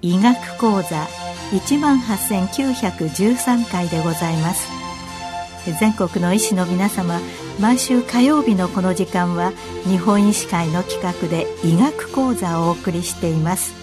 医学講座一万八千九百十三回でございます。全国の医師の皆様毎週火曜日のこの時間は日本医師会の企画で医学講座をお送りしています。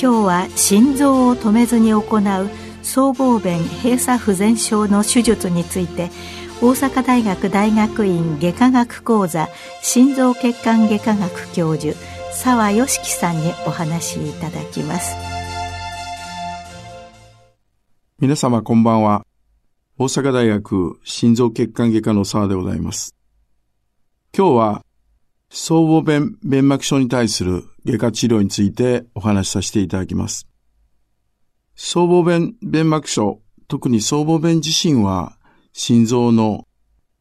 今日は心臓を止めずに行う僧帽弁閉鎖不全症の手術について大阪大学大学院外科学講座心臓血管外科学教授澤良樹さんにお話しいただきます。皆様こんばんは。大阪大学心臓血管外科の澤でございます今日は僧帽弁弁膜症に対する外科治療についてお話しさせていただきます僧帽弁弁膜症特に僧帽弁自身は心臓の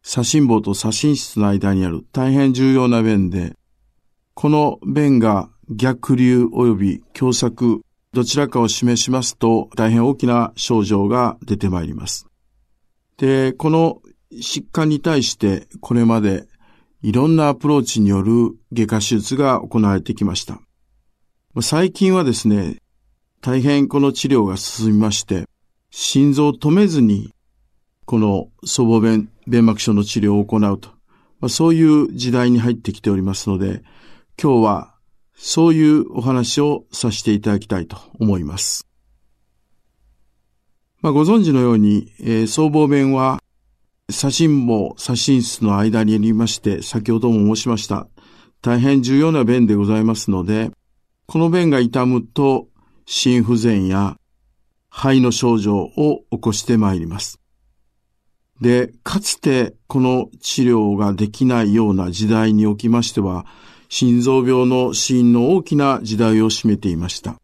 左心房と左心室の間にある大変重要な弁で、この弁が逆流及び狭窄、どちらかを示しますと大変大きな症状が出てまいります。で、この疾患に対してこれまでいろんなアプローチによる外科手術が行われてきました。最近はですね、大変この治療が進みまして、心臓を止めずにこの祖母弁、弁膜症の治療を行うと、まあ、そういう時代に入ってきておりますので、今日はそういうお話をさせていただきたいと思います。まあ、ご存知のように、えー、僧帽弁は、左心房、左心室の間にありまして、先ほども申しました。大変重要な弁でございますので、この弁が痛むと、心不全や肺の症状を起こしてまいります。で、かつてこの治療ができないような時代におきましては、心臓病の死因の大きな時代を占めていました。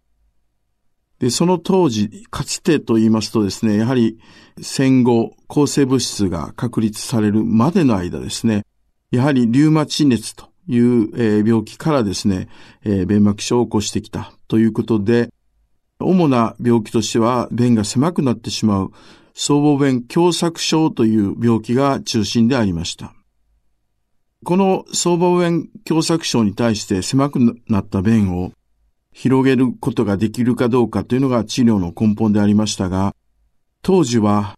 で、その当時、かつてと言いますとですね、やはり戦後、抗生物質が確立されるまでの間ですね、やはりリウマチ熱という、え病気からですね、え弁膜症を起こしてきたということで、主な病気としては、弁が狭くなってしまう僧帽弁狭窄症という病気が中心でありました。この僧帽弁狭窄症に対して狭くなった弁を広げることができるかどうかというのが治療の根本でありましたが、当時は、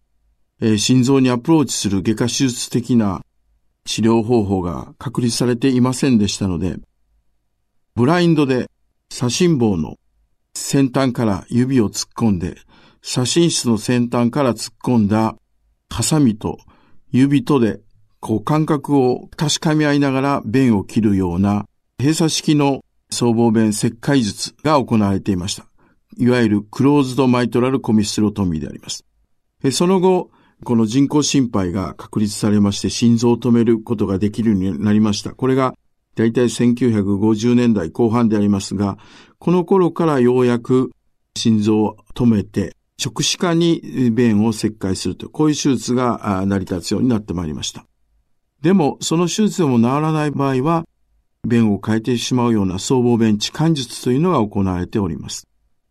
えー、心臓にアプローチする外科手術的な治療方法が確立されていませんでしたので、ブラインドで左心房の先端から指を突っ込んで写真室の先端から突っ込んだハサミと指とでこう感覚を確かめ合いながら弁を切るような閉鎖式の僧帽弁切開術が行われていました。いわゆるクローズドマイトラルコミスロトミーであります。その後、この人工心肺が確立されまして心臓を止めることができるようになりました。これが大体1950年代後半でありますが、この頃からようやく心臓を止めて直視化に弁を切開すると、こういう手術が成り立つようになってまいりました。でも、その手術でも治らない場合は、弁を変えてしまうような僧帽弁置換術というのが行われております。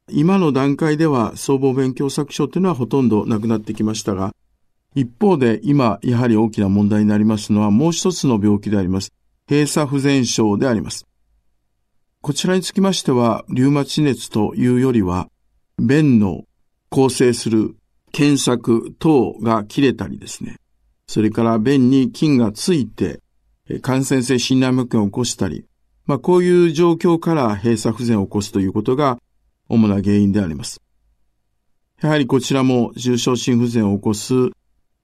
今の段階では僧帽弁狭窄症というのはほとんどなくなってきましたが、一方で今やはり大きな問題になりますのはもう一つの病気であります。閉鎖不全症であります。こちらにつきましては、リュウマチ熱というよりは、弁の構成する検索等が切れたりですね。それから便に菌がついて感染性心内膜炎を起こしたり、まあこういう状況から閉鎖不全を起こすということが主な原因であります。やはりこちらも重症心不全を起こす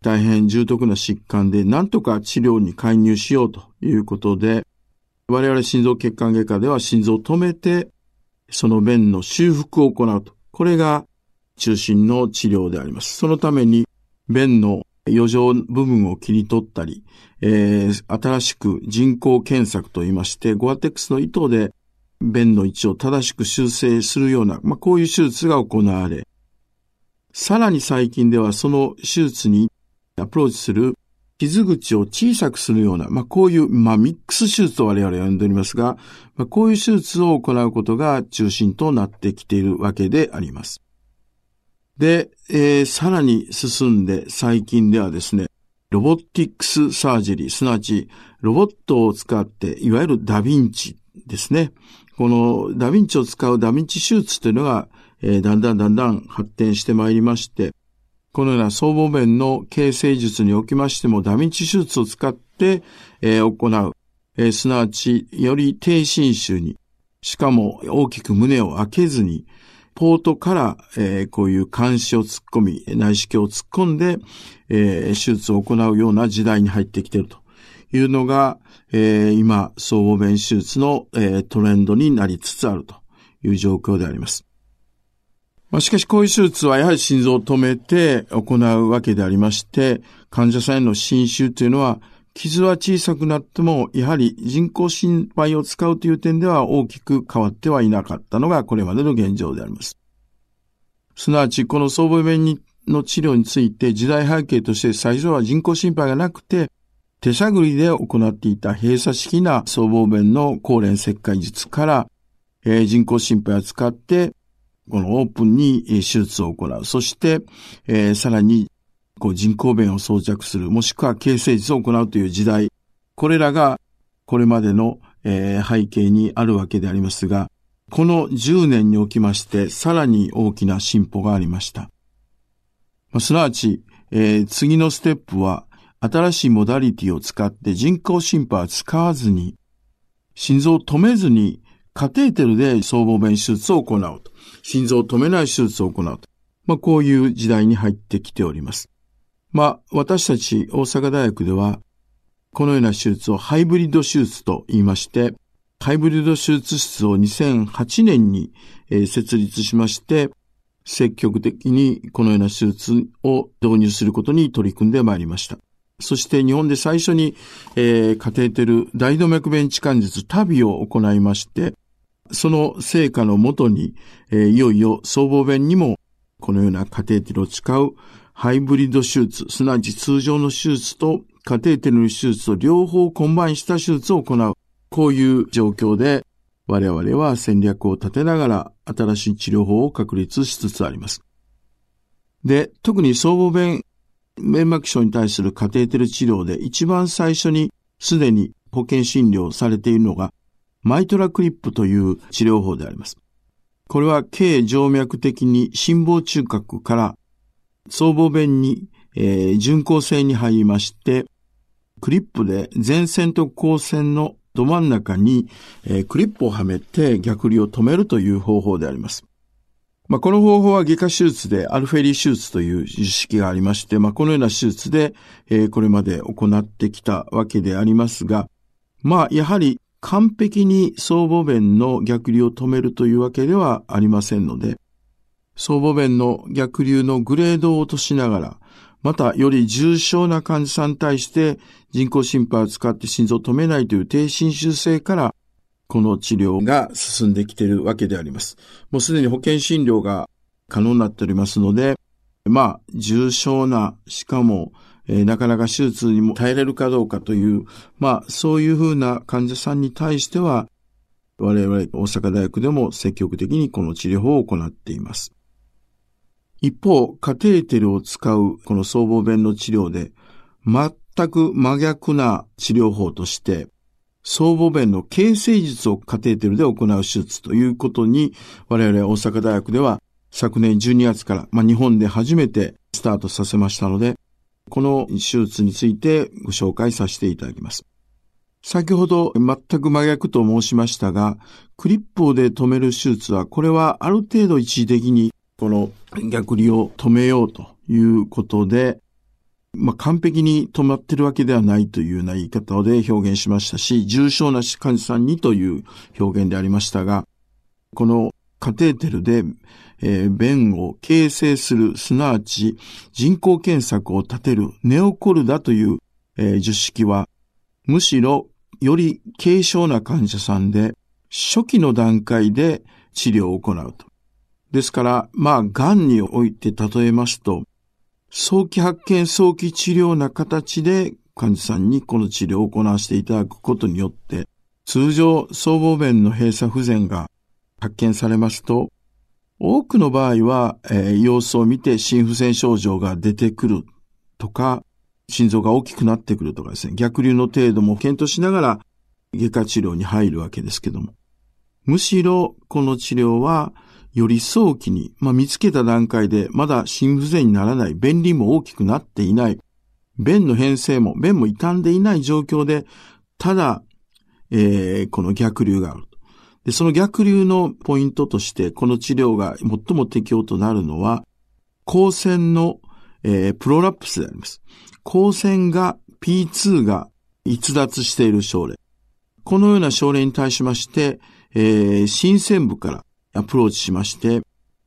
大変重篤な疾患で何とか治療に介入しようということで、我々心臓血管外科では心臓を止めて、その弁の修復を行うと。これが中心の治療であります。そのために、弁の余剰部分を切り取ったり、えー、新しく人工検索といいまして、ゴアテックスの糸で弁の位置を正しく修正するような、まあ、こういう手術が行われ、さらに最近ではその手術にアプローチする傷口を小さくするような、まあ、こういう、まあ、 MICS 手術と我々は呼んでおりますが、まあ、こういう手術を行うことが中心となってきているわけであります。で、えー、さらに進んで最近ではですね、 robotics surgery、すなわちロボットを使って、いわゆるダヴィンチですね。このダヴィンチを使うダヴィンチ手術というのが、えー、だんだんだんだん発展してまいりまして、このような僧帽弁の形成術におきましても、ダヴィンチ手術を使って、えー、行う、えー、すなわち、より低侵襲に、しかも大きく胸を開けずに、ポートから、えー、こういう監視を突っ込み、内視鏡を突っ込んで、えー、手術を行うような時代に入ってきているというのが、えー、今、総合弁手術の、えー、トレンドになりつつあるという状況であります。まあ、しかし、こういう手術はやはり心臓を止めて行うわけでありまして、患者さんへの侵襲というのは、傷は小さくなっても、やはり人工心肺を使うという点では大きく変わってはいなかったのがこれまでの現状であります。すなわち、この総合弁の治療について時代背景として最初は人工心肺がなくて、手探りで行っていた閉鎖式な僧帽弁の高連切開術から、えー、人工心肺を使って、このオープンに手術を行う。そして、えー、さらにこう人工弁を装着する、もしくは形成術を行うという時代、これらがこれまでの、えー、背景にあるわけでありますが、この10年におきましてさらに大きな進歩がありました。まあ、すなわち、えー、次のステップは新しいモダリティを使って人工心肺を使わずに、心臓を止めずにカテーテルで僧帽弁手術を行うと。心臓を止めない手術を行うと。まあ、こういう時代に入ってきております。まあ、私たち大阪大学では、このような手術をハイブリッド手術と言いまして、ハイブリッド手術室を2008年に設立しまして、積極的にこのような手術を導入することに取り組んでまいりました。そして日本で最初に、えー、カテーテル大動脈弁置換術旅を行いまして、その成果のもとに、えー、いよいよ僧帽弁にもこのようなカテーテルを使うハイブリッド手術、すなわち通常の手術とカテーテルの手術と両方 combine した手術を行う。こういう状況で我々は戦略を立てながら新しい治療法を確立しつつあります。で、特に僧帽弁粘膜症に対するカテーテル治療で一番最初にすでに保険診療されているのがマイトラクリップという治療法であります。これは軽静脈的に心房中隔から僧帽弁に、えー、巡航線に入りまして、クリップで前線と後線のど真ん中に、えー、クリップをはめて逆流を止めるという方法であります。まあ、この方法は外科手術でアルフェリー手術という図式がありまして、まあ、このような手術で、えー、これまで行ってきたわけでありますが、まあ、やはり完璧に僧帽弁の逆流を止めるというわけではありませんので、僧帽弁の逆流のグレードを落としながら、またより重症な患者さんに対して人工心肺を使って心臓を止めないという低侵襲性からこの治療が進んできているわけであります。もうすでに保険診療が可能になっておりますので、まあ、重症な、しかも、えー、なかなか手術にも耐えれるかどうかという、まあ、そういうふうな患者さんに対しては、我々大阪大学でも積極的にこの治療法を行っています。一方、カテーテルを使うこの僧帽弁の治療で、全く真逆な治療法として、僧帽弁の形成術をカテーテルで行う手術ということに、我々大阪大学では昨年12月から、まあ、日本で初めてスタートさせましたので、この手術についてご紹介させていただきます。先ほど全く真逆と申しましたが、クリップで止める手術は、これはある程度一時的にこの逆流を止めようということで、まあ、完璧に止まってるわけではないというような言い方で表現しましたし、重症な患者さんにという表現でありましたが、このカテーテルで、えー、弁を形成する、すなわち人工検索を立てるネオコルダという、えー、樹式は、むしろより軽症な患者さんで初期の段階で治療を行うと。ですから、まあ、癌において例えますと、早期発見、早期治療な形で患者さんにこの治療を行わせていただくことによって、通常、僧帽弁の閉鎖不全が発見されますと、多くの場合は、えー、様子を見て心不全症状が出てくるとか、心臓が大きくなってくるとかですね、逆流の程度も検討しながら外科治療に入るわけですけども。むしろ、この治療は、より早期に、まあ、見つけた段階でまだ心不全にならない、便利も大きくなっていない、便の変性も、便も傷んでいない状況で、ただ、えー、この逆流がある。で、その逆流のポイントとして、この治療が最も適用となるのは、光線の、えー、プロラプスであります。光線が P2 が逸脱している症例。このような症例に対しまして、えー、新鮮部からアプローチしまして、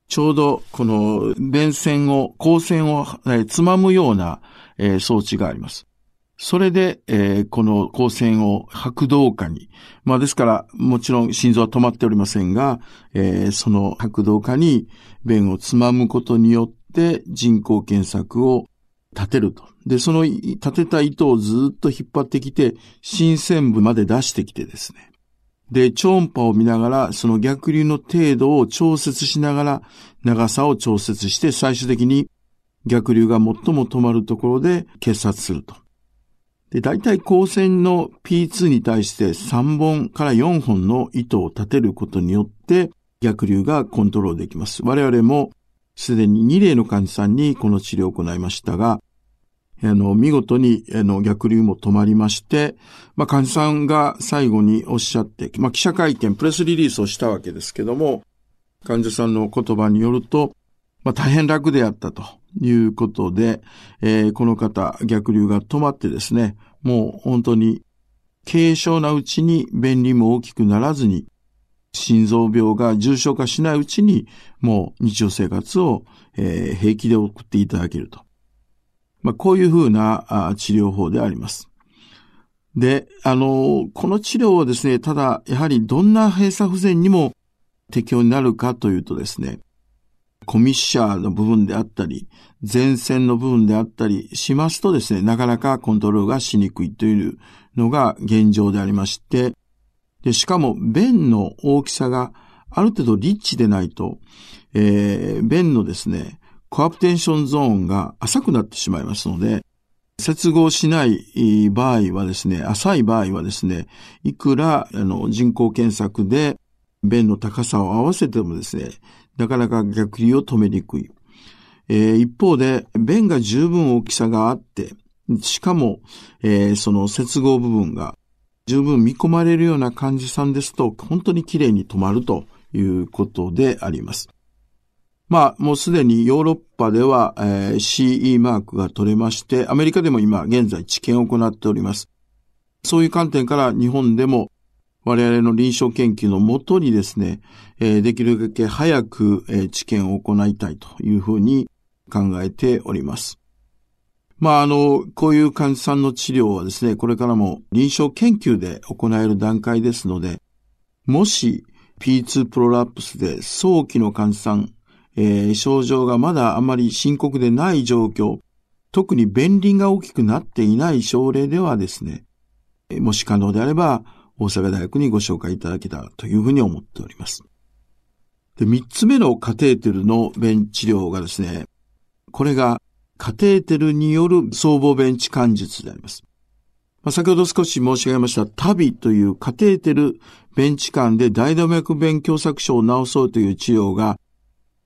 ちょうどこの電線を、光線を、つまむような、え、装置があります。それで、えー、この光線を拍動下に、まあですから、もちろん心臓は止まっておりませんが、えー、その拍動下に弁をつまむことによって人工検索を立てると。で、その立てた糸をずっと引っ張ってきて、新鮮部まで出してきてですね。で、超音波を見ながら、その逆流の程度を調節しながら、長さを調節して、最終的に逆流が最も止まるところで結殺すると。で、大体光線の P2 に対して3本から4本の糸を立てることによって逆流がコントロールできます。我々もすでに2例の患者さんにこの治療を行いましたが、あの、見事に、あの、逆流も止まりまして、まあ、患者さんが最後におっしゃって、まあ、記者会見、プレスリリースをしたわけですけども、患者さんの言葉によると、まあ、大変楽であったということで、えー、この方、逆流が止まってですね、もう本当に軽症なうちに便利も大きくならずに、心臓病が重症化しないうちに、もう日常生活を、えー、平気で送っていただけると。まあ、こういうふうな治療法であります。で、あの、この治療はですね、ただ、やはりどんな閉鎖不全にも適用になるかというとですね、コミッシャーの部分であったり、前線の部分であったりしますとですね、なかなかコントロールがしにくいというのが現状でありまして、で、しかも弁の大きさがある程度リッチでないと、えー、弁のですね、コアプテンションゾーンが浅くなってしまいますので、接合しない場合はですね、浅い場合はですね、いくらあの人工検索で弁の高さを合わせてもですね、なかなか逆流を止めにくい。えー、一方で、弁が十分大きさがあって、しかも、えー、その接合部分が十分見込まれるような患者さんですと、本当に綺麗に止まるということであります。まあ、もうすでにヨーロッパでは、えー、CE マークが取れまして、アメリカでも今現在治験を行っております。そういう観点から日本でも我々の臨床研究のもとにですね、えー、できるだけ早く、えー、治験を行いたいというふうに考えております。まあ、あの、こういう患者さんの治療はですね、これからも臨床研究で行える段階ですので、もし P2 プロラプスで早期の患者さん、えー、症状がまだあまり深刻でない状況、特に便輪が大きくなっていない症例ではですね、もし可能であれば、大阪大学にご紹介いただけたらというふうに思っております。で、三つ目のカテーテルの便治療がですね、これがカテーテルによる僧帽弁置換術であります。まあ、先ほど少し申し上げましたタビというカテーテル弁置換で大動脈弁狭窄症を治そうという治療が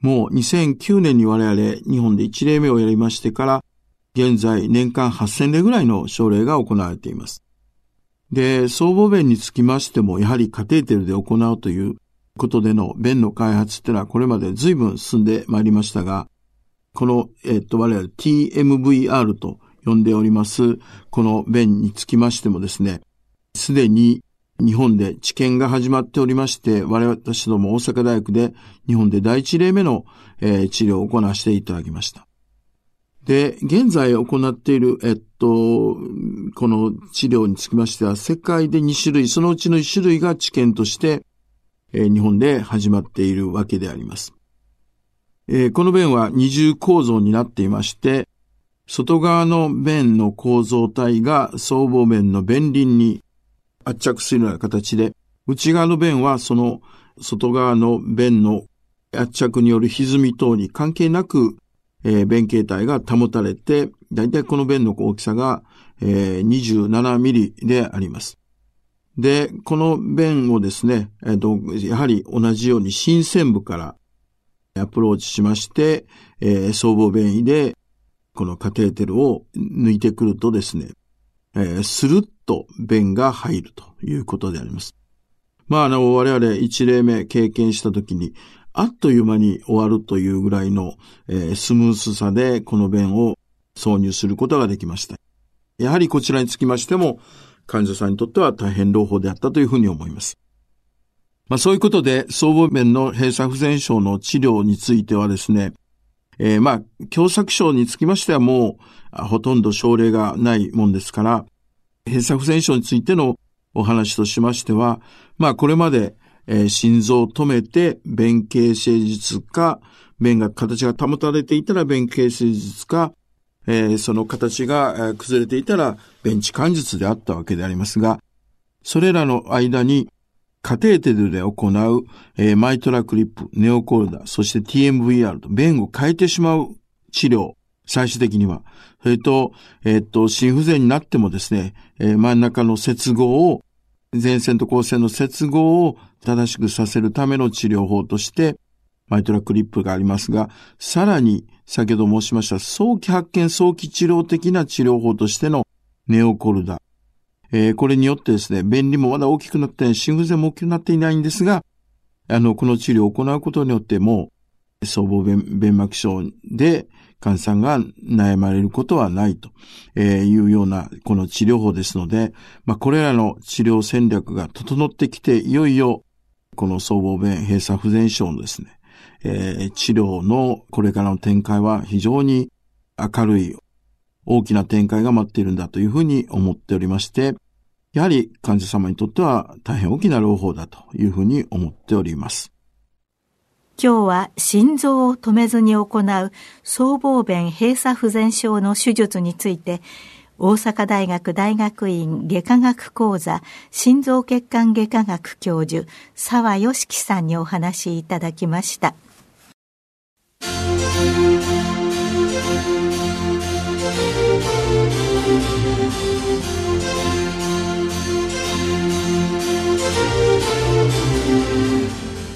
もう2009年に我々日本で1例目をやりましてから、現在年間8000例ぐらいの症例が行われています。で、僧帽弁につきましても、やはりカテーテルで行うということでの弁の開発っていうのはこれまで随分進んでまいりましたが、この、えっと、我々 TMVR と呼んでおります、この弁につきましてもですね、すでに日本で治験が始まっておりまして、我々私ども大阪大学で日本で第一例目の、えー、治療を行わせていただきました。で、現在行っている、えっと、この治療につきましては、世界で2種類、そのうちの1種類が治験として、えー、日本で始まっているわけであります。えー、この弁は二重構造になっていまして、外側の弁の構造体が僧帽弁の弁輪に圧着するような形で、内側の弁はその外側の弁の圧着による歪み等に関係なく、えー、弁形態が保たれて、だいたいこの弁の大きさが、えー、27ミリであります。で、この弁をですね、えーと、やはり同じように新鮮部からアプローチしまして、えー、僧帽弁位でこのカテーテルを抜いてくるとですね、えー、スルッと弁が入るということであります。まあ、あの、我々一例目経験したときに、あっという間に終わるというぐらいの、えー、スムースさでこの弁を挿入することができました。やはりこちらにつきましても、患者さんにとっては大変朗報であったというふうに思います。まあそういうことで、僧帽弁の閉鎖不全症の治療についてはですね、えー、まあ、共作症につきましてはもう、ほとんど症例がないもんですから、閉鎖不全症についてのお話としましては、まあ、これまで、えー、心臓を止めて、弁形誠実か、弁が、形が保たれていたら弁形誠実か、えー、その形が、崩れていたら、弁地関術であったわけでありますが、それらの間に、カテーテルで行う、えー、マイトラクリップ、ネオコルダ、そして TMVR と弁を変えてしまう治療、最終的には。それと、えー、っと、心不全になってもですね、えー、真ん中の接合を、前線と後線の接合を正しくさせるための治療法として、マイトラクリップがありますが、さらに、先ほど申しました、早期発見、早期治療的な治療法としてのネオコルダ、えー、これによってですね、便利もまだ大きくなって、心不全も大きくなっていないんですが、あの、この治療を行うことによっても、僧帽弁膜症で患者さんが悩まれることはないというようなこの治療法ですので、まあ、これらの治療戦略が整ってきて、いよいよこの僧帽弁閉鎖不全症のですね、えー、治療のこれからの展開は非常に明るい大きな展開が待っているんだというふうに思っておりまして、やはり患者様にとっては大変大きな朗報だというふうに思っております。今日は心臓を止めずに行う僧帽弁閉鎖不全症の手術について大阪大学大学院外科学講座心臓血管外科学教授沢義樹さんにお話しいただきました。